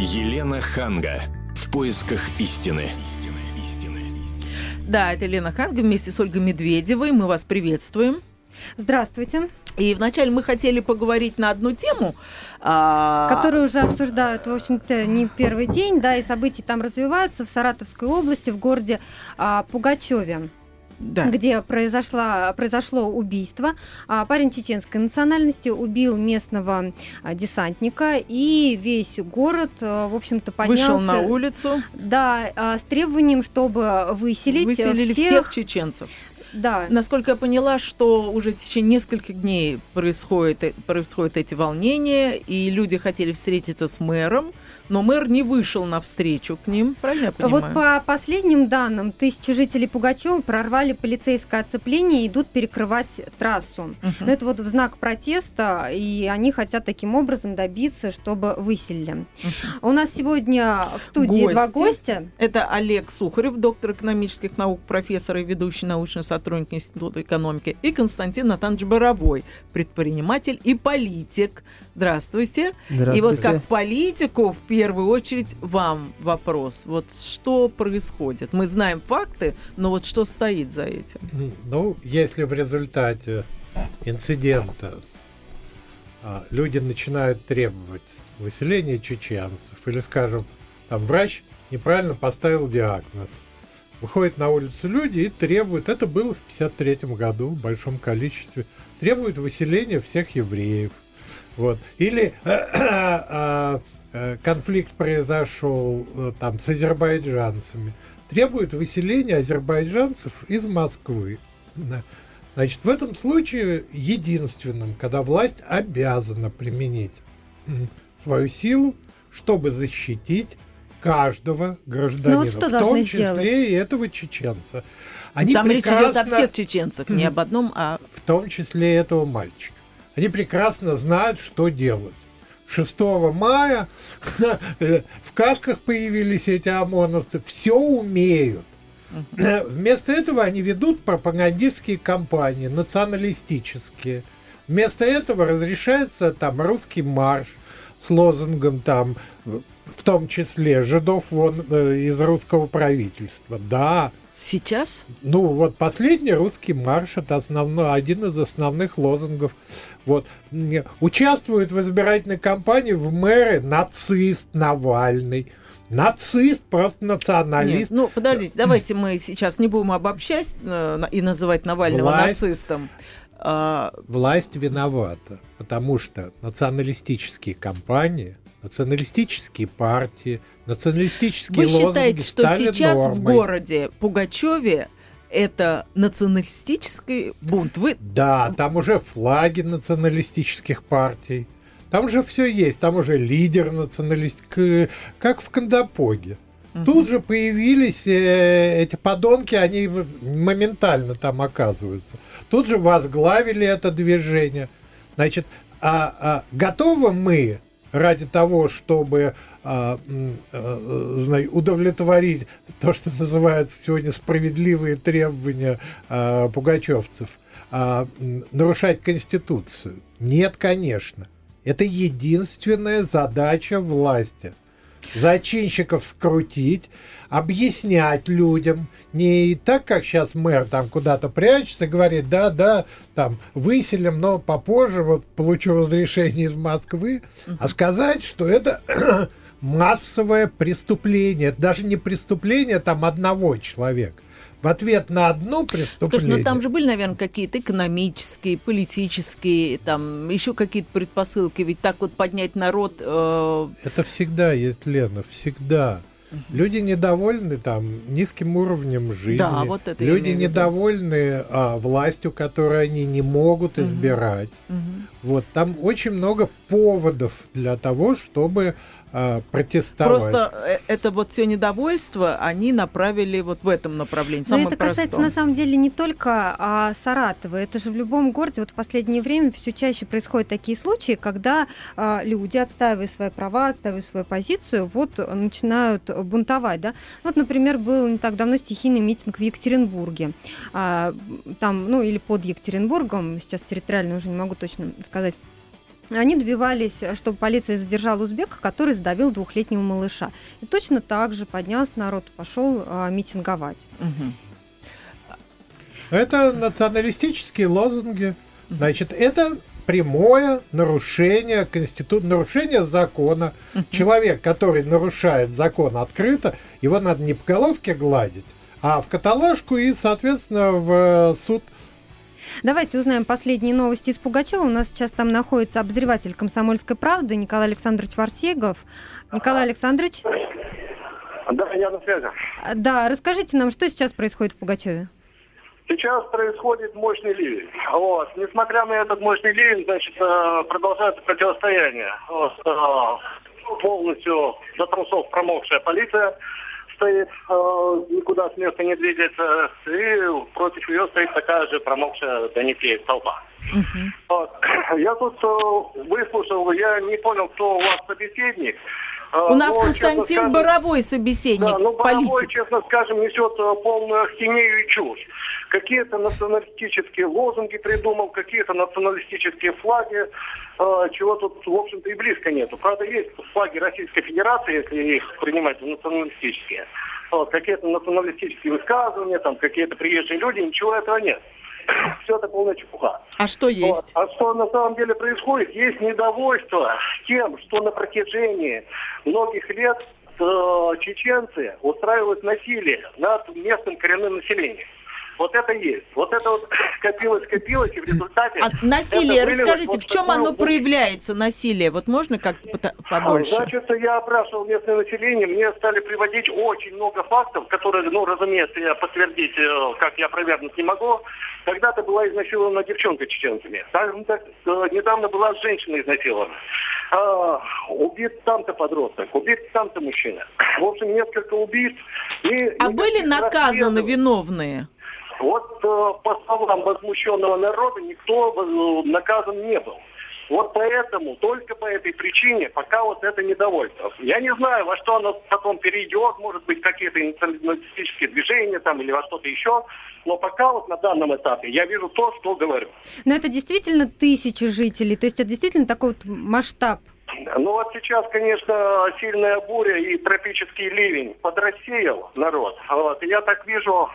Елена Ханга. В поисках истины. Да, это Елена Ханга вместе с Ольгой Медведевой. Мы вас приветствуем. Здравствуйте. И вначале мы хотели поговорить на одну тему, а... которую уже обсуждают, в общем-то, не первый день, да, и события там развиваются в Саратовской области, в городе а, Пугачеве да. где произошло, произошло убийство. А, парень чеченской национальности убил местного а, десантника, и весь город, а, в общем-то, поднялся... Вышел на улицу. Да, с требованием, чтобы выселить Выселили всех, всех чеченцев. Да. Насколько я поняла, что уже в течение нескольких дней происходит, происходят эти волнения, и люди хотели встретиться с мэром, но мэр не вышел навстречу к ним, правильно я понимаю? Вот по последним данным, тысячи жителей Пугачева прорвали полицейское оцепление и идут перекрывать трассу. uh Но это вот в знак протеста, и они хотят таким образом добиться, чтобы выселили. uh У нас сегодня в студии Гости. два гостя. Это Олег Сухарев, доктор экономических наук, профессор и ведущий научный сотрудник Института экономики, и Константин Натанович Боровой, предприниматель и политик. Здравствуйте. Здравствуйте. И вот как политику в первую очередь вам вопрос. Вот что происходит? Мы знаем факты, но вот что стоит за этим? Ну, если в результате инцидента а, люди начинают требовать выселения чеченцев, или, скажем, там врач неправильно поставил диагноз, выходят на улицу люди и требуют, это было в 1953 году в большом количестве, требуют выселения всех евреев. Вот. Или а, конфликт произошел э, там с азербайджанцами, требует выселения азербайджанцев из Москвы. Значит, в этом случае единственным, когда власть обязана применить свою силу, чтобы защитить каждого гражданина, ну, вот что в том числе сделать? и этого чеченца. Они Там прекрасно, речь идет о всех чеченцах, не об одном, а... В том числе этого мальчика. Они прекрасно знают, что делать. 6 мая в касках появились эти ОМОНовцы, все умеют. Вместо этого они ведут пропагандистские кампании, националистические. Вместо этого разрешается там русский марш с лозунгом там, в том числе жидов вон э, из русского правительства. Да, Сейчас? Ну, вот последний русский марш это основной, один из основных лозунгов. Вот. Участвует в избирательной кампании в мэры нацист Навальный. Нацист, просто националист. Нет, ну, подождите, давайте мы сейчас не будем обобщать э, и называть Навального власть, нацистом. А... Власть виновата, потому что националистические кампании – националистические партии, националистические Вы считаете, что сейчас нормой. в городе Пугачеве это националистический бунт? Вы... Да, там уже флаги националистических партий. Там же все есть, там уже лидер националист, как в Кандапоге. Угу. Тут же появились э, эти подонки, они моментально там оказываются. Тут же возглавили это движение. Значит, а, а готовы мы ради того, чтобы а, а, удовлетворить то, что называется сегодня справедливые требования а, пугачевцев, а, нарушать Конституцию? Нет, конечно. Это единственная задача власти. Зачинщиков скрутить, объяснять людям, не так, как сейчас мэр там куда-то прячется, говорит, да, да, там выселим, но попозже вот получу разрешение из Москвы, а сказать, что это массовое преступление, это даже не преступление там одного человека, в ответ на одно преступление. Скажи, ну там же были, наверное, какие-то экономические, политические, там еще какие-то предпосылки, ведь так вот поднять народ... Э... Это всегда есть, Лена, всегда. Люди недовольны там низким уровнем жизни. Да, вот это Люди недовольны а, властью, которую они не могут избирать. Угу. Вот там очень много поводов для того, чтобы а, протестовать. Просто э, это вот все недовольство они направили вот в этом направлении. Но это касается простом. на самом деле не только а, Саратова. Это же в любом городе вот в последнее время все чаще происходят такие случаи, когда а, люди, отстаивая свои права, отстаивая свою позицию, вот начинают бунтовать. Да? Вот, например, был не так давно стихийный митинг в Екатеринбурге. А, там, ну или под Екатеринбургом, сейчас территориально уже не могу точно сказать они добивались, чтобы полиция задержала узбека, который задавил двухлетнего малыша. И точно так же поднялся народ, пошел а, митинговать. Угу. Это националистические лозунги. Значит, это прямое нарушение конститу... нарушение закона. Человек, который нарушает закон открыто, его надо не по головке гладить, а в каталожку и, соответственно, в суд. Давайте узнаем последние новости из Пугачева. У нас сейчас там находится обозреватель «Комсомольской правды» Николай Александрович Варсегов. Николай Александрович? Да, я на связи. Да, расскажите нам, что сейчас происходит в Пугачеве? Сейчас происходит мощный ливень. Вот. Несмотря на этот мощный ливень, значит, э, продолжается противостояние. Вот. Э, полностью до трусов промокшая полиция стоит, э, никуда с места не двигается, и против ее стоит такая же промокшая до нитей толпа. Uh-huh. Вот. Я тут выслушал, я не понял, кто у вас собеседник. У нас но, Константин скажем, Боровой собеседник, да, ну, Боровой, политик. честно скажем, несет полную ахинею и чушь какие-то националистические лозунги придумал, какие-то националистические флаги, э, чего тут, в общем-то, и близко нету. Правда, есть флаги Российской Федерации, если их принимать националистические. Вот, какие-то националистические высказывания, там какие-то приезжие люди, ничего этого нет. Все это полная чепуха. А что есть? Вот. А что на самом деле происходит? Есть недовольство тем, что на протяжении многих лет э, чеченцы устраивают насилие над местным коренным населением. Вот это есть. Вот это вот скопилось, скопилось, и в результате... А насилие, расскажите, вот в чем оно вот... проявляется, насилие? Вот можно как-то побольше? Значит, я опрашивал местное население, мне стали приводить очень много фактов, которые, ну, разумеется, я подтвердить, э, как я опровергнуть не могу. Когда-то была изнасилована девчонка чеченцами. Так, так, э, недавно была женщина изнасилована. А, убит там-то подросток, убит там-то мужчина. В общем, несколько убийств. И а были наказаны виновные? Вот э, по словам возмущенного народа никто э, наказан не был. Вот поэтому, только по этой причине, пока вот это недовольство. Я не знаю, во что оно потом перейдет, может быть, какие-то националистические движения там или во что-то еще, но пока вот на данном этапе я вижу то, что говорю. Но это действительно тысячи жителей, то есть это действительно такой вот масштаб ну вот сейчас, конечно, сильная буря и тропический ливень подрассеял народ. Вот. И я так вижу,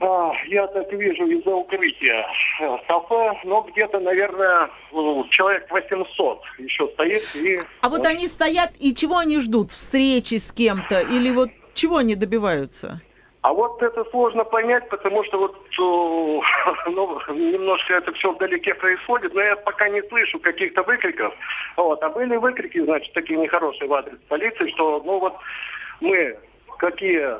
да, я так вижу из-за укрытия э, кафе, но где-то, наверное, ну, человек 800 еще стоит. И... А вот они стоят, и чего они ждут? Встречи с кем-то? Или вот чего они добиваются? А вот это сложно понять, потому что вот э, ну, немножко это все вдалеке происходит, но я пока не слышу каких-то выкриков. Вот. А были выкрики, значит, такие нехорошие в адрес полиции, что ну вот мы какие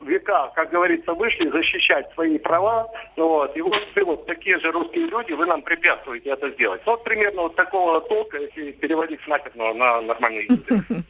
века, как говорится, вышли защищать свои права, вот, и вот вы вот такие же русские люди, вы нам препятствуете это сделать. Вот примерно вот такого толка, если переводить с матерного на нормальный язык.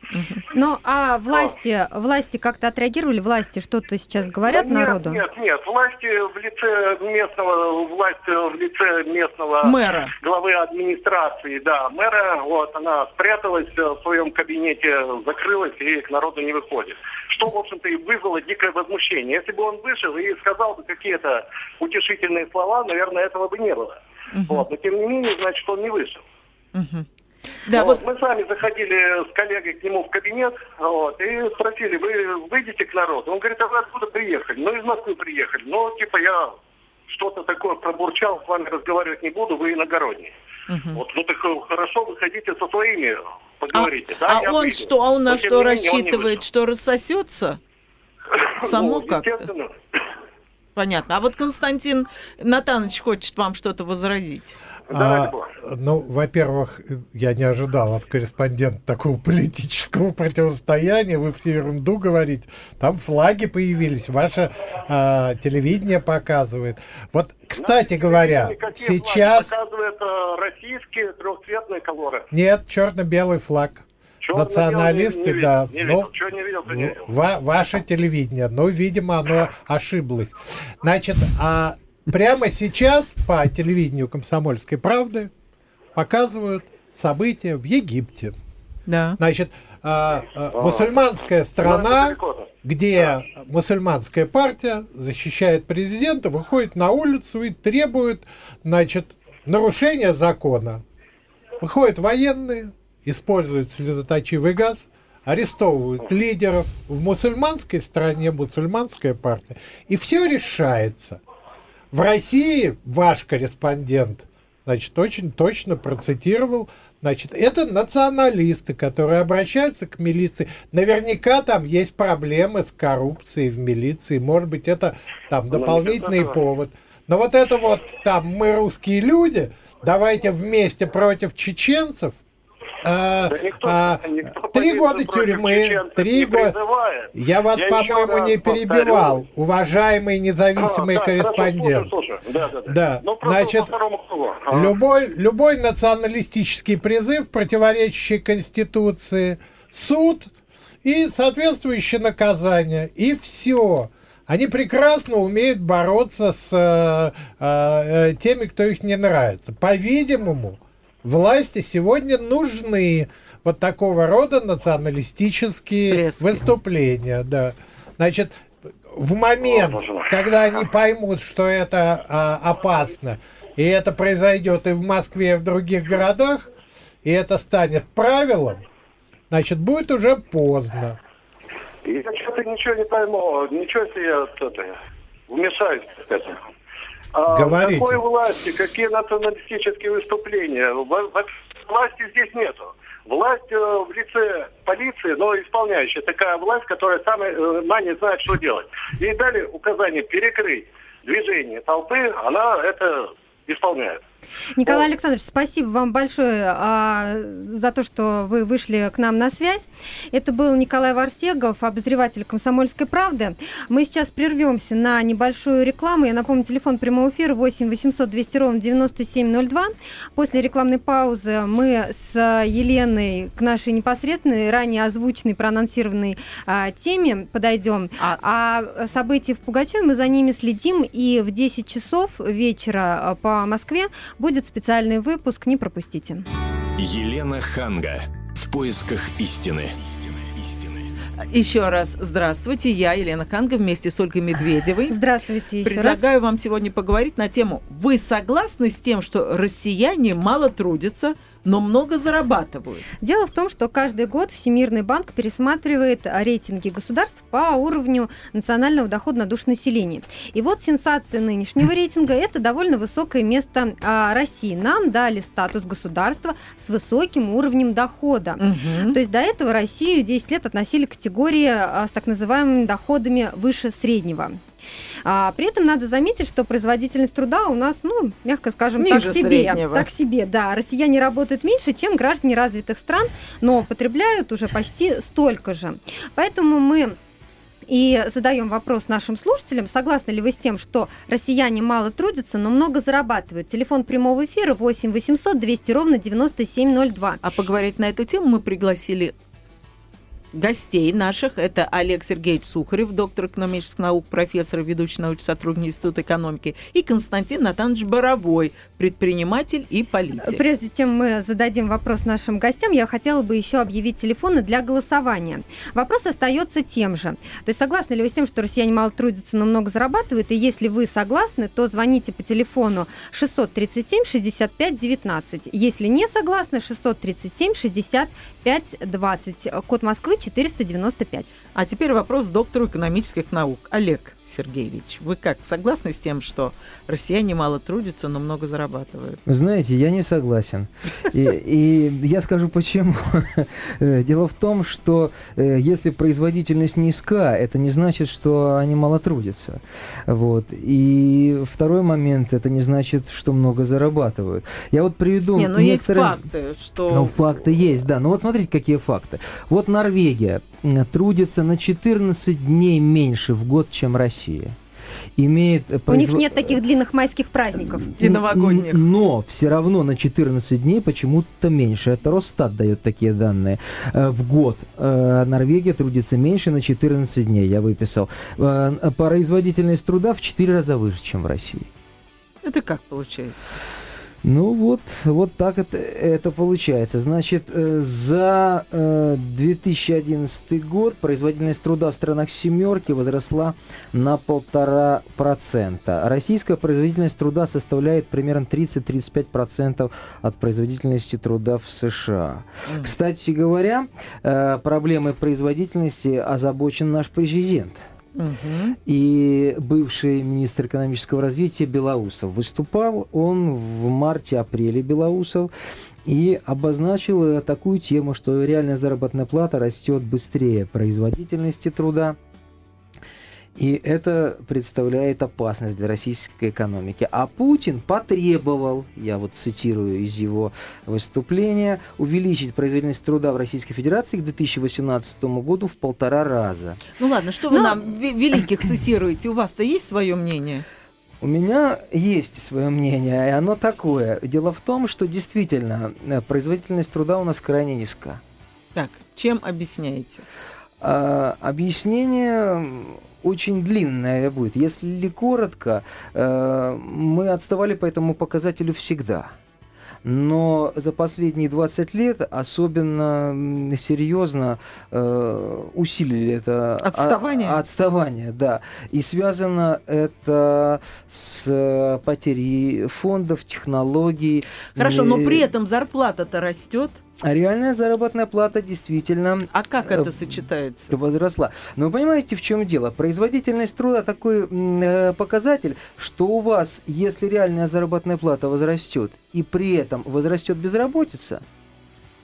Ну, а власти, власти как-то отреагировали? Власти что-то сейчас говорят нет, народу? Нет, нет, власти в лице местного, власть в лице местного мэра. главы администрации, да, мэра, вот, она спряталась в своем кабинете, закрылась и к народу не выходит. Что, в общем-то, и вызвало дикое возмущение. Если бы он вышел и сказал бы какие-то утешительные слова, наверное, этого бы не было. Угу. Вот. Но тем не менее, значит, он не вышел. Угу. Да, вот, вот мы сами заходили с коллегой к нему в кабинет вот, и спросили, вы выйдете к народу? Он говорит, а вы откуда приехали? Ну, из Москвы приехали. Ну, типа, я что-то такое пробурчал, с вами разговаривать не буду, вы иногородние. Угу. Вот, ну так хорошо, выходите со своими, поговорите. А, да, а он выйду. что, а он на что рассчитывает, что рассосется? Само ну, как-то. Понятно. А вот Константин Натанович хочет вам что-то возразить. А, ну, во-первых, я не ожидал от корреспондента такого политического противостояния. Вы все ерунду говорите. Там флаги появились, ваше а, телевидение показывает. Вот, кстати Наши говоря, сейчас... Показывает а, российские трехцветные колоры. Нет, черно-белый флаг. Националисты, не, да. Не видел. Но, не видел, не видел. Ва- ваше телевидение, но, видимо, оно ошиблось. Значит, а прямо сейчас по телевидению «Комсомольской правды» показывают события в Египте. Да. Значит, а, а, мусульманская страна, где мусульманская партия защищает президента, выходит на улицу и требует, значит, нарушения закона Выходят военные, используют слезоточивый газ, арестовывают лидеров в мусульманской стране, мусульманская партия, и все решается. В России ваш корреспондент, значит, очень точно процитировал Значит, это националисты, которые обращаются к милиции. Наверняка там есть проблемы с коррупцией в милиции. Может быть, это там ну, дополнительный повод. Но вот это вот там мы русские люди, давайте вместе против чеченцев – а, да никто, а, никто три года тюрьмы, три года. Я вас, по-моему, не перебивал, повторю. уважаемый независимый а, да, корреспондент. Хорошо, слушай, Да, да, да. да. Ну, Значит, а. любой, любой националистический призыв, противоречащий Конституции, суд и соответствующее наказание. И все. Они прекрасно умеют бороться с э, э, теми, кто их не нравится. По-видимому, власти сегодня нужны вот такого рода националистические Плески. выступления. Да. Значит, в момент, когда они поймут, что это а, опасно, и это произойдет и в Москве, и в других городах, и это станет правилом, значит, будет уже поздно. Я что-то ничего не пойму, ничего себе я это, вмешаюсь, кстати. А, Говорите. Какой власти, какие националистические выступления? Власти здесь нету. Власть э, в лице полиции, но исполняющая такая власть, которая сама, сама не знает, что делать. И дали указание перекрыть движение толпы, она это исполняет. Николай Александрович, спасибо вам большое а, за то, что вы вышли к нам на связь. Это был Николай Варсегов, обозреватель «Комсомольской правды». Мы сейчас прервемся на небольшую рекламу. Я напомню, телефон прямого эфира 8 800 200 ровно 9702. После рекламной паузы мы с Еленой к нашей непосредственной, ранее озвученной, проанонсированной а, теме подойдем. А... а события в Пугачеве мы за ними следим. И в 10 часов вечера а, по Москве Будет специальный выпуск, не пропустите. Елена Ханга. В поисках истины. Еще раз здравствуйте, я Елена Ханга вместе с Ольгой Медведевой. Здравствуйте. Еще Предлагаю раз. вам сегодня поговорить на тему «Вы согласны с тем, что россияне мало трудятся, но много зарабатывают. Дело в том, что каждый год Всемирный банк пересматривает рейтинги государств по уровню национального дохода на душу населения. И вот сенсация нынешнего рейтинга – это довольно высокое место а, России. Нам дали статус государства с высоким уровнем дохода. Угу. То есть до этого Россию 10 лет относили к категории а, с так называемыми доходами выше среднего. А, при этом надо заметить, что производительность труда у нас, ну, мягко скажем, Ниже так себе. Среднего. Так себе, да. Россияне работают меньше, чем граждане развитых стран, но потребляют уже почти столько же. Поэтому мы и задаем вопрос нашим слушателям, согласны ли вы с тем, что россияне мало трудятся, но много зарабатывают? Телефон прямого эфира 8 800 200 ровно 9702. А поговорить на эту тему мы пригласили гостей наших. Это Олег Сергеевич Сухарев, доктор экономических наук, профессор, ведущий научный сотрудник Института экономики, и Константин Натанович Боровой, предприниматель и политик. Прежде чем мы зададим вопрос нашим гостям, я хотела бы еще объявить телефоны для голосования. Вопрос остается тем же. То есть согласны ли вы с тем, что россияне мало трудятся, но много зарабатывают? И если вы согласны, то звоните по телефону 637 65 19. Если не согласны, 637 65 20. Код Москвы 495. А теперь вопрос доктору экономических наук. Олег Сергеевич, вы как, согласны с тем, что россияне мало трудятся, но много зарабатывают? Знаете, я не согласен. И, и я скажу почему. Дело в том, что э, если производительность низка, это не значит, что они мало трудятся. Вот. И второй момент, это не значит, что много зарабатывают. Я вот приведу не, но некоторые... есть факты, что... Ну, факты есть, да. Но вот смотрите, какие факты. Вот Норвегия трудится на 14 дней меньше в год, чем Россия имеет... У них нет таких длинных майских праздников. И новогодних. Но все равно на 14 дней почему-то меньше. Это Росстат дает такие данные. Э, в год э, Норвегия трудится меньше на 14 дней, я выписал. Э, производительность труда в 4 раза выше, чем в России. Это как получается? Ну вот, вот так это, это получается. Значит, э, за 2011 э, год производительность труда в странах семерки возросла на полтора процента. Российская производительность труда составляет примерно 30-35% от производительности труда в США. Mm. Кстати говоря, э, проблемой производительности озабочен наш президент – и бывший министр экономического развития Белоусов. Выступал он в марте-апреле Белоусов и обозначил такую тему, что реальная заработная плата растет быстрее производительности труда – и это представляет опасность для российской экономики. А Путин потребовал, я вот цитирую из его выступления, увеличить производительность труда в Российской Федерации к 2018 году в полтора раза. Ну ладно, что вы Но... нам великих цитируете? У вас-то есть свое мнение? У меня есть свое мнение, и оно такое. Дело в том, что действительно э, производительность труда у нас крайне низка. Так, чем объясняете? А, объяснение очень длинная будет. Если коротко, э, мы отставали по этому показателю всегда. Но за последние 20 лет особенно серьезно э, усилили это отставание. А, отставание, да. И связано это с потерей фондов, технологий. Хорошо, но при этом зарплата-то растет. А реальная заработная плата действительно... А как это э, сочетается? Возросла. Но вы понимаете, в чем дело? Производительность труда такой э, показатель, что у вас, если реальная заработная плата возрастет, и при этом возрастет безработица,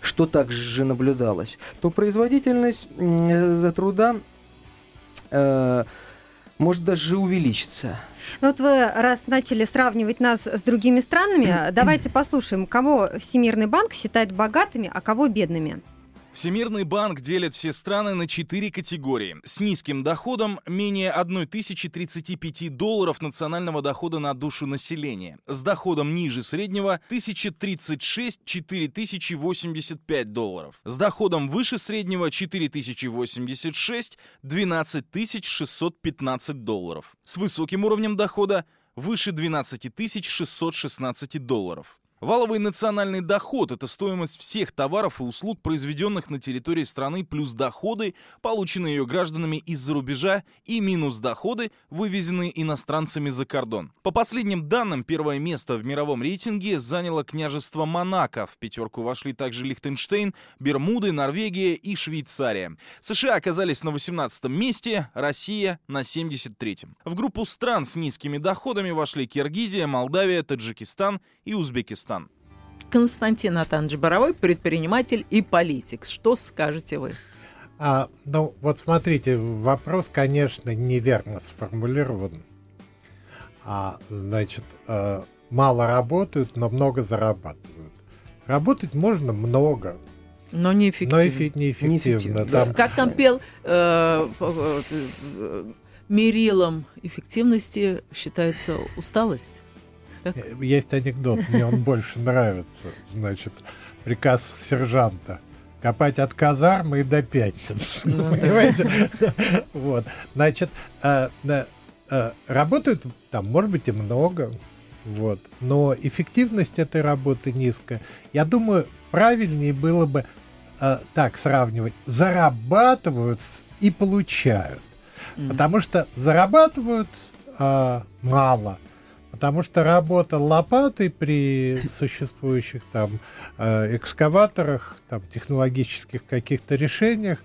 что также наблюдалось, то производительность э, труда э, может даже увеличиться. Ну вот вы раз начали сравнивать нас с другими странами, давайте послушаем, кого Всемирный банк считает богатыми, а кого бедными. Всемирный банк делит все страны на четыре категории. С низким доходом менее 1035 долларов национального дохода на душу населения. С доходом ниже среднего 1036 4085 долларов. С доходом выше среднего 4086 12615 долларов. С высоким уровнем дохода выше 12616 долларов. Валовый национальный доход – это стоимость всех товаров и услуг, произведенных на территории страны, плюс доходы, полученные ее гражданами из-за рубежа, и минус доходы, вывезенные иностранцами за кордон. По последним данным, первое место в мировом рейтинге заняло княжество Монако. В пятерку вошли также Лихтенштейн, Бермуды, Норвегия и Швейцария. США оказались на 18 месте, Россия – на 73-м. В группу стран с низкими доходами вошли Киргизия, Молдавия, Таджикистан и Узбекистан. Казахстан. Константин Атанович Боровой, предприниматель и политик. Что скажете вы? А, ну, вот смотрите, вопрос, конечно, неверно сформулирован. А, значит, э, мало работают, но много зарабатывают. Работать можно много, но неэффективно. Но эффект, неэффективно. неэффективно там... Как там пел э, э, мерилом эффективности считается усталость? Э, есть анекдот, мне он больше нравится. Значит, приказ сержанта копать от казармы и до пятницы. Ну Понимаете? Вот. Значит, э, э, работают там, может быть, и много. Вот. Но эффективность этой работы низкая. Я думаю, правильнее было бы так сравнивать. Зарабатывают и получают. Потому что зарабатывают мало, Потому что работа лопатой при существующих там э, экскаваторах, там, технологических каких-то решениях,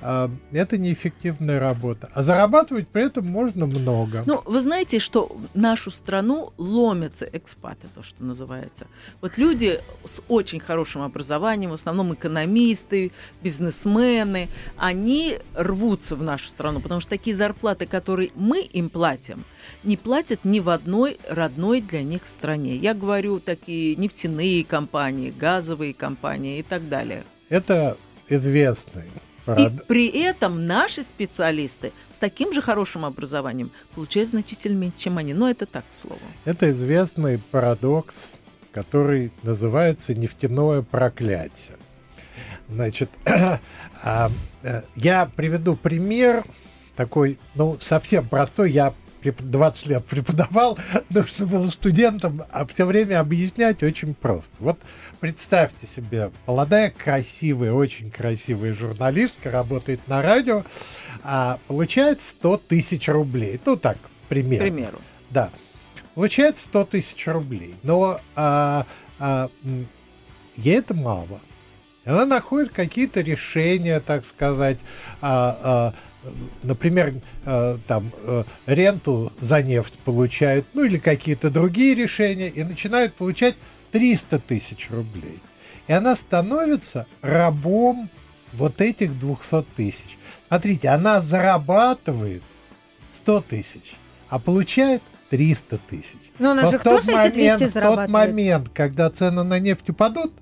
э, это неэффективная работа. А зарабатывать при этом можно много. Ну, вы знаете, что нашу страну ломятся экспаты, то, что называется. Вот люди с очень хорошим образованием, в основном экономисты, бизнесмены, они рвутся в нашу страну, потому что такие зарплаты, которые мы им платим, не платят ни в одной родной для них стране. Я говорю такие нефтяные компании, газовые компании и так далее. Это известный и при этом наши специалисты с таким же хорошим образованием получают значительно меньше, чем они. Но это так, к слову. Это известный парадокс, который называется нефтяное проклятие. Значит, а, э, я приведу пример такой, ну, совсем простой. Я 20 лет преподавал, нужно было студентам а все время объяснять очень просто. Вот представьте себе, молодая, красивая, очень красивая журналистка работает на радио, а получает 100 тысяч рублей. Ну так, примерно. К примеру. Да. Получает 100 тысяч рублей. Но а, а, ей это мало. Она находит какие-то решения, так сказать, а, а, например, а, там а, ренту за нефть получает, ну или какие-то другие решения, и начинают получать 300 тысяч рублей. И она становится рабом вот этих 200 тысяч. Смотрите, она зарабатывает 100 тысяч, а получает 300 тысяч. Но она вот же тоже момент, эти 200 зарабатывает? Тот момент, когда цены на нефть упадут,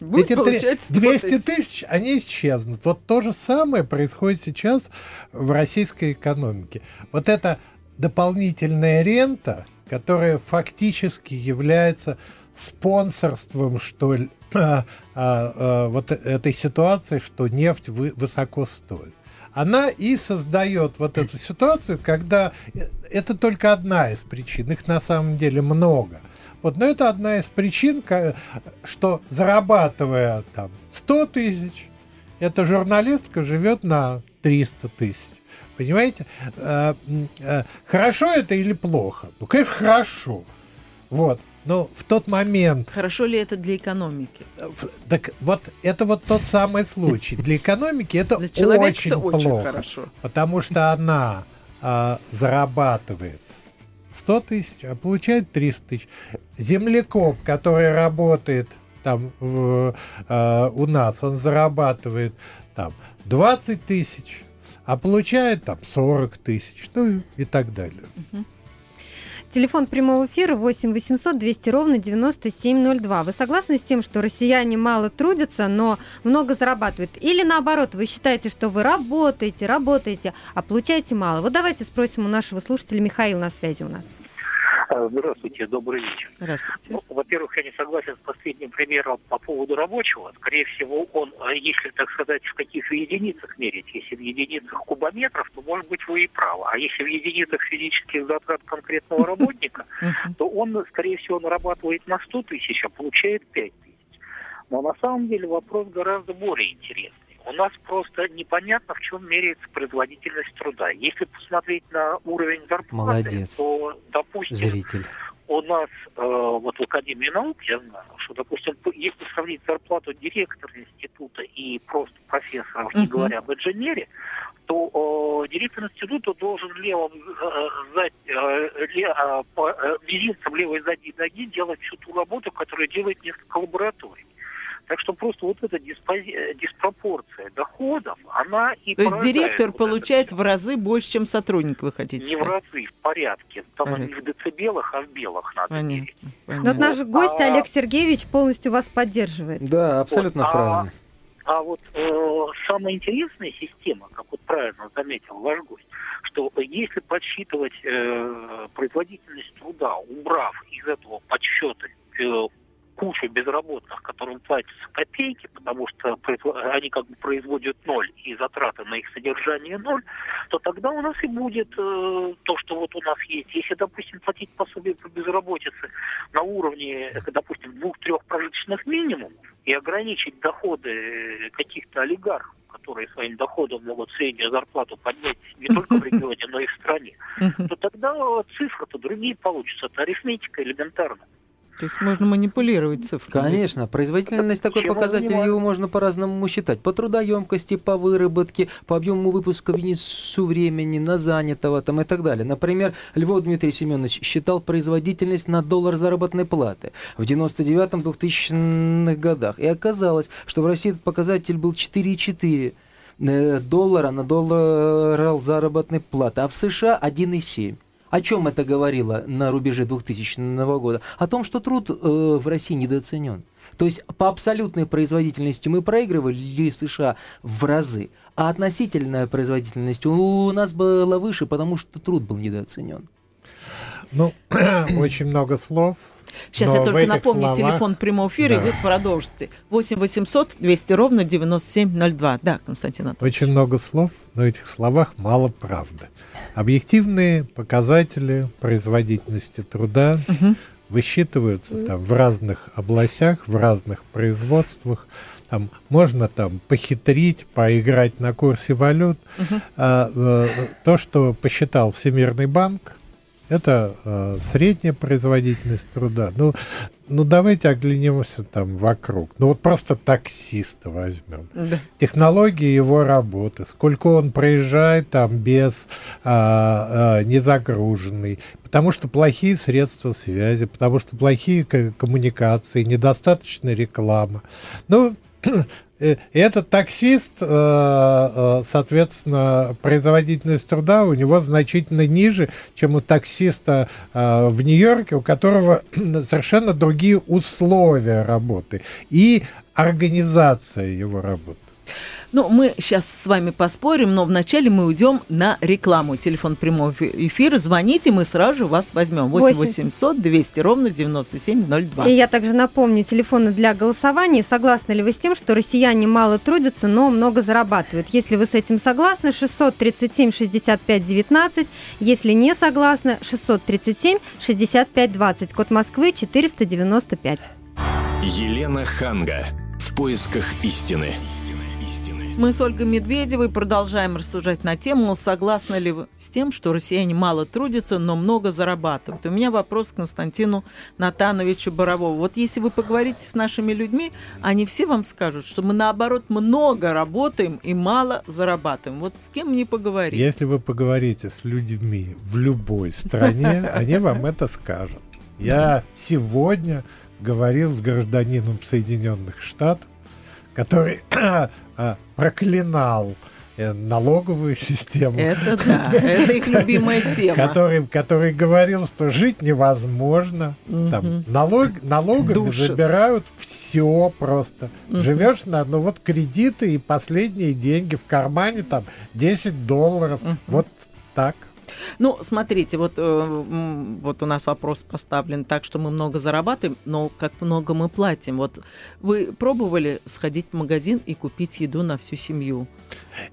Будет эти 200 тысяч, они исчезнут. Вот то же самое происходит сейчас в российской экономике. Вот эта дополнительная рента, которая фактически является спонсорством, что ли, а, а, а, вот этой ситуации, что нефть вы, высоко стоит. Она и создает вот эту ситуацию, когда э, это только одна из причин, их на самом деле много. Вот, но это одна из причин, что зарабатывая там 100 тысяч, эта журналистка живет на 300 тысяч. Понимаете? Э, э, хорошо это или плохо? Ну, конечно, хорошо. Вот. Но в тот момент... Хорошо ли это для экономики? Так вот, это вот тот самый случай. Для экономики это очень плохо. Очень хорошо. Потому что она а, зарабатывает 100 тысяч, а получает 300 тысяч. Землекоп, который работает там в, э, у нас, он зарабатывает там 20 тысяч, а получает там 40 тысяч, ну и так далее. Угу. Телефон прямого эфира 8 800 200 ровно 9702. Вы согласны с тем, что россияне мало трудятся, но много зарабатывают? Или наоборот, вы считаете, что вы работаете, работаете, а получаете мало? Вот давайте спросим у нашего слушателя Михаил на связи у нас. А, здравствуйте, добрый вечер. Здравствуйте. Ну, во-первых, я не согласен с последним примером по поводу рабочего. Скорее всего, он, а, если, так сказать, в каких-то единицах мерить, если в единицах кубометров, то, может быть, вы и правы. А если в единицах физических затрат конкретного работника, то он, скорее всего, нарабатывает на 100 тысяч, а получает 5 тысяч. Но на самом деле вопрос гораздо более интересный. У нас просто непонятно, в чем меряется производительность труда. Если посмотреть на уровень зарплаты, Молодец. то, допустим, Зритель. у нас э, вот в Академии наук, я знаю, что, допустим, если сравнить зарплату директора института и просто профессоров, не говоря об инженере, то э, директор института должен левым э, зад, э, ле, э, по, э, мизинцем левой задней ноги делать всю ту работу, которую делает несколько лабораторий. Так что просто вот эта диспози... Э, диспропорция доходов, она и То есть директор вот получает в разы больше, чем сотрудник, вы хотите сказать? Не в разы, в порядке. Там Порядок. не в децибелах, а в белых надо Понятно. Понятно. Но вот наш гость а... Олег Сергеевич полностью вас поддерживает. Да, абсолютно вот, правильно. А, а вот э, самая интересная система, как вот правильно заметил ваш гость, что если подсчитывать э, производительность труда, убрав из этого подсчета э, кучу безработных, которым платятся копейки, потому что они как бы производят ноль и затраты на их содержание ноль, то тогда у нас и будет э, то, что вот у нас есть. Если, допустим, платить пособие по безработице на уровне, допустим, двух-трех прожиточных минимумов и ограничить доходы каких-то олигархов, которые своим доходом могут среднюю зарплату поднять не только в регионе, но и в стране, то тогда цифры-то другие получатся. Это арифметика элементарная. То есть можно манипулировать цифрами. Конечно, производительность такой показатель, его можно по-разному считать. По трудоемкости, по выработке, по объему выпуска в единицу времени, на занятого там и так далее. Например, Львов Дмитрий Семенович считал производительность на доллар заработной платы в 99-2000-х годах. И оказалось, что в России этот показатель был 4,4 э, доллара на доллар заработной платы, а в США 1,7. О чем это говорило на рубеже 2000 года? О том, что труд э, в России недооценен. То есть по абсолютной производительности мы проигрывали США в разы, а относительная производительность у нас была выше, потому что труд был недооценен. Ну, очень много слов. Сейчас я только напомню словах... телефон прямого эфира, да. и вы продолжите. 8 800 200 ровно 9702. Да, Константин Анатольевич. Очень много слов, но в этих словах мало правды. Объективные показатели производительности труда угу. высчитываются там в разных областях, в разных производствах. Там можно там похитрить, поиграть на курсе валют. Угу. А, а, то, что посчитал Всемирный банк, это э, средняя производительность труда. Ну, ну, давайте оглянемся там вокруг. Ну, вот просто таксиста возьмем. Да. Технологии его работы, сколько он проезжает там без а, а, незагруженный, потому что плохие средства связи, потому что плохие коммуникации, недостаточная реклама. Ну, этот таксист, э, э, соответственно, производительность труда у него значительно ниже, чем у таксиста в Нью-Йорке, у которого совершенно другие условия работы и организация его работы. Ну, мы сейчас с вами поспорим, но вначале мы уйдем на рекламу. Телефон прямого эфира. Звоните, мы сразу же вас возьмем. 8 800 200 ровно 9702. И я также напомню, телефоны для голосования. Согласны ли вы с тем, что россияне мало трудятся, но много зарабатывают? Если вы с этим согласны, 637 65 19. Если не согласны, 637 65 20. Код Москвы 495. Елена Ханга. В поисках истины. Мы с Ольгой Медведевой продолжаем рассуждать на тему, согласны ли вы с тем, что россияне мало трудятся, но много зарабатывают. У меня вопрос к Константину Натановичу Боровому. Вот если вы поговорите с нашими людьми, они все вам скажут, что мы наоборот много работаем и мало зарабатываем. Вот с кем мне поговорить? Если вы поговорите с людьми в любой стране, они вам это скажут. Я сегодня говорил с гражданином Соединенных Штатов, который проклинал э, налоговую систему. Это да, это их любимая тема. Который, который говорил, что жить невозможно. Угу. Там, налог, налогами Душит. забирают все просто. Угу. Живешь на, ну вот кредиты и последние деньги в кармане, там 10 долларов. Угу. Вот так. Ну, смотрите, вот, э, вот у нас вопрос поставлен так, что мы много зарабатываем, но как много мы платим. Вот вы пробовали сходить в магазин и купить еду на всю семью?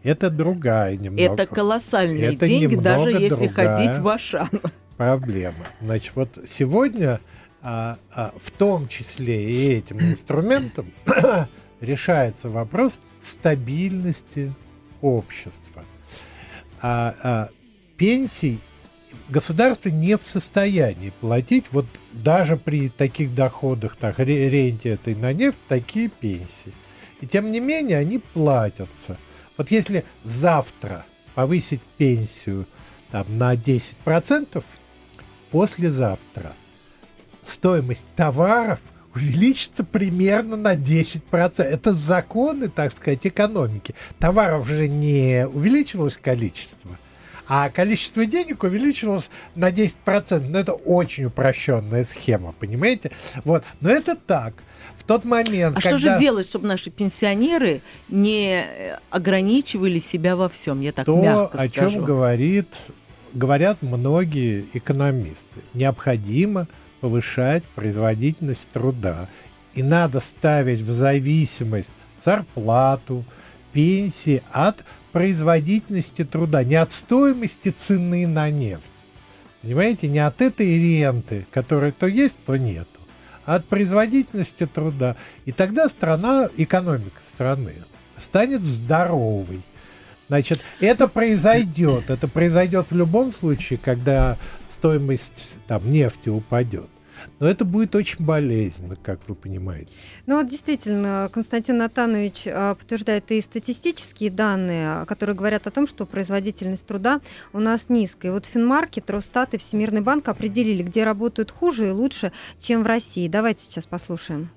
Это другая немного. Это колоссальные Это деньги, даже если ходить в Ашан. Проблема. Значит, вот сегодня а, а, в том числе и этим инструментом решается вопрос стабильности общества. А, а, пенсий государство не в состоянии платить вот даже при таких доходах, так, ренте этой на нефть, такие пенсии. И тем не менее они платятся. Вот если завтра повысить пенсию там, на 10%, послезавтра стоимость товаров увеличится примерно на 10%. Это законы, так сказать, экономики. Товаров же не увеличилось количество – а количество денег увеличилось на 10%. Но это очень упрощенная схема, понимаете? Вот. Но это так. В тот момент, а когда... что же делать, чтобы наши пенсионеры не ограничивали себя во всем? Я так То, мягко о скажу. чем говорит, говорят многие экономисты. Необходимо повышать производительность труда. И надо ставить в зависимость зарплату, пенсии от производительности труда, не от стоимости цены на нефть. Понимаете, не от этой ренты, которая то есть, то нет, а от производительности труда. И тогда страна, экономика страны станет здоровой. Значит, это произойдет. Это произойдет в любом случае, когда стоимость там, нефти упадет. Но это будет очень болезненно, как вы понимаете. Ну вот действительно, Константин Натанович а, подтверждает и статистические данные, которые говорят о том, что производительность труда у нас низкая. И вот Финмаркет, Росстат и Всемирный банк определили, где работают хуже и лучше, чем в России. Давайте сейчас послушаем.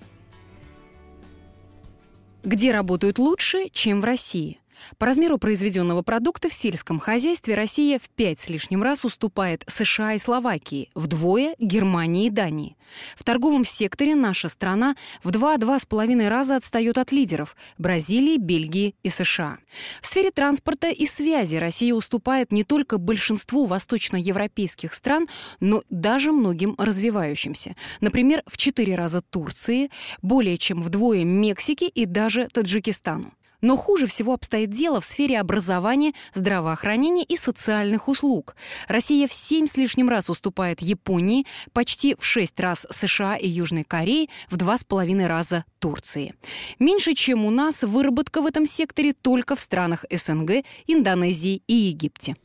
Где работают лучше, чем в России? По размеру произведенного продукта в сельском хозяйстве Россия в пять с лишним раз уступает США и Словакии, вдвое Германии и Дании. В торговом секторе наша страна в два-два с половиной раза отстает от лидеров – Бразилии, Бельгии и США. В сфере транспорта и связи Россия уступает не только большинству восточноевропейских стран, но даже многим развивающимся. Например, в четыре раза Турции, более чем вдвое Мексике и даже Таджикистану. Но хуже всего обстоит дело в сфере образования, здравоохранения и социальных услуг. Россия в семь с лишним раз уступает Японии, почти в шесть раз США и Южной Корее, в два с половиной раза Турции. Меньше, чем у нас, выработка в этом секторе только в странах СНГ, Индонезии и Египте.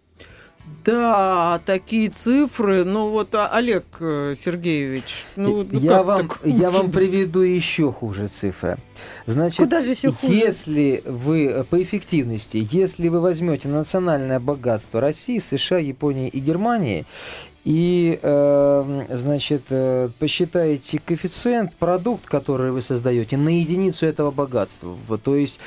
Да, такие цифры. Ну вот, а, Олег э, Сергеевич, ну, ну я вам я вам приведу еще хуже цифры. Значит, Куда же еще хуже? если вы э, по эффективности, если вы возьмете национальное богатство России, США, Японии и Германии и, э, значит, э, посчитаете коэффициент, продукт, который вы создаете, на единицу этого богатства. То есть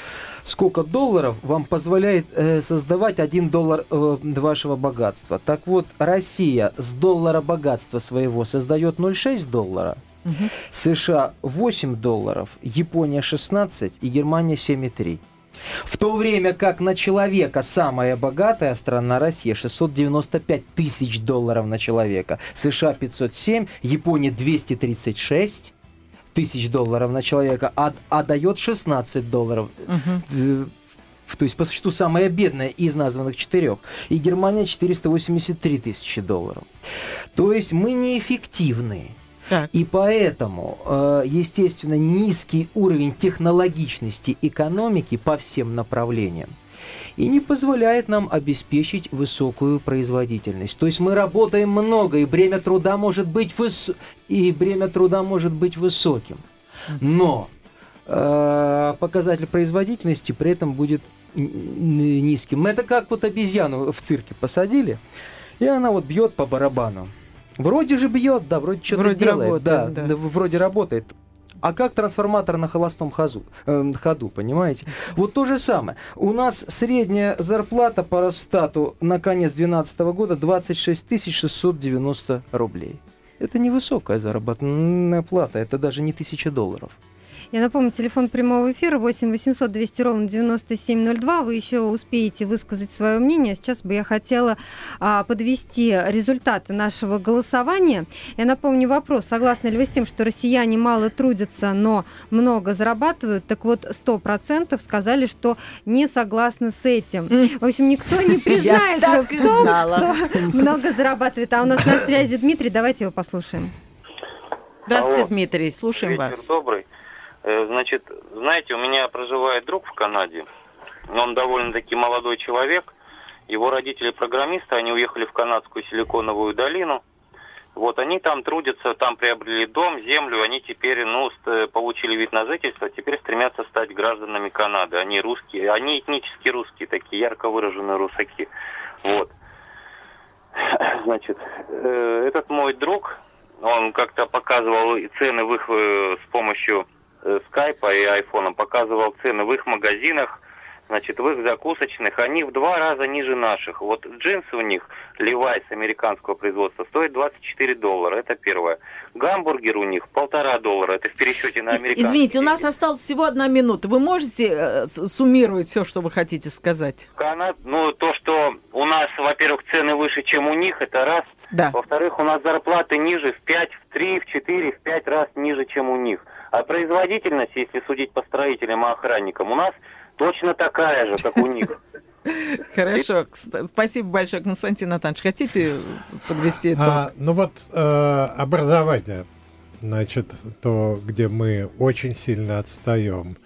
сколько долларов вам позволяет э, создавать один доллар э, вашего богатства. Так вот, Россия с доллара богатства своего создает 0,6 доллара, угу. США 8 долларов, Япония 16 и Германия 7,3. В то время как на человека самая богатая страна Россия 695 тысяч долларов на человека, США 507, Япония 236, тысяч долларов на человека, а, а дает 16 долларов. Угу. То есть, по существу, самая бедная из названных четырех. И Германия 483 тысячи долларов. То есть мы неэффективны. Так. И поэтому, э, естественно, низкий уровень технологичности экономики по всем направлениям и не позволяет нам обеспечить высокую производительность. То есть мы работаем много, и бремя труда может быть, выс... и бремя труда может быть высоким. Но э, показатель производительности при этом будет низким. Это как вот обезьяну в цирке посадили, и она вот бьет по барабану. Вроде же бьет, да, вроде что-то делает, работает, да, да, вроде работает. А как трансформатор на холостом хозу, э, ходу, понимаете? Вот то же самое. У нас средняя зарплата по Росстату на конец 2012 года 26 690 рублей. Это невысокая заработная плата, это даже не тысяча долларов. Я напомню, телефон прямого эфира 8 800 200 ровно 9702. Вы еще успеете высказать свое мнение. Сейчас бы я хотела а, подвести результаты нашего голосования. Я напомню вопрос. Согласны ли вы с тем, что россияне мало трудятся, но много зарабатывают? Так вот, 100% сказали, что не согласны с этим. В общем, никто не признается в том, что много зарабатывает. А у нас на связи Дмитрий. Давайте его послушаем. Здравствуйте, Дмитрий. Слушаем вас. Добрый. Э, значит, знаете, у меня проживает друг в Канаде. Он довольно-таки молодой человек. Его родители программисты, они уехали в канадскую силиконовую долину. Вот они там трудятся, там приобрели дом, землю, они теперь, ну, получили вид на жительство, теперь стремятся стать гражданами Канады. Они русские, они этнически русские, такие ярко выраженные русаки. Вот. Значит, э, этот мой друг, он как-то показывал цены в их э, с помощью Э, скайпа и айфоном показывал цены в их магазинах, значит, в их закусочных, они в два раза ниже наших. Вот джинсы у них, Levi's американского производства, стоит 24 доллара, это первое. Гамбургер у них полтора доллара, это в пересчете на американский. Извините, у нас осталось всего одна минута. Вы можете э, суммировать все, что вы хотите сказать? Канад, ну, то, что у нас, во-первых, цены выше, чем у них, это раз. Да. Во-вторых, у нас зарплаты ниже в 5, в 3, в 4, в 5 раз ниже, чем у них. А производительность, если судить по строителям и охранникам, у нас точно такая же, как у них. Хорошо, спасибо большое, Константин Натанович. Хотите подвести итог? А, ну вот э, образование, значит, то, где мы очень сильно отстаем.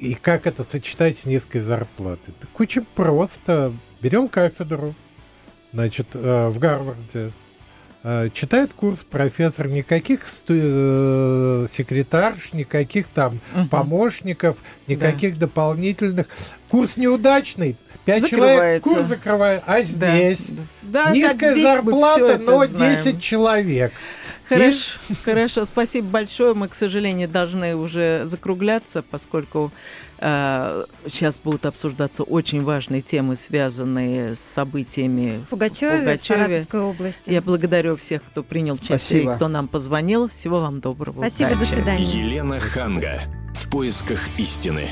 И как это сочетать с низкой зарплатой? Так очень просто. Берем кафедру, значит, э, в Гарварде, читает курс профессор, никаких э, секретарш, никаких там угу. помощников, никаких да. дополнительных. Курс неудачный, пять человек курс закрывает, а здесь да. Да, низкая здесь зарплата, но 10 человек. Хорошо, и... хорошо, спасибо большое. Мы, к сожалению, должны уже закругляться, поскольку э, сейчас будут обсуждаться очень важные темы, связанные с событиями в Пугачеве, в Пугачеве. В области. Я благодарю всех, кто принял участие и кто нам позвонил. Всего вам доброго. Спасибо, удачи. до свидания. Елена Ханга. В поисках истины.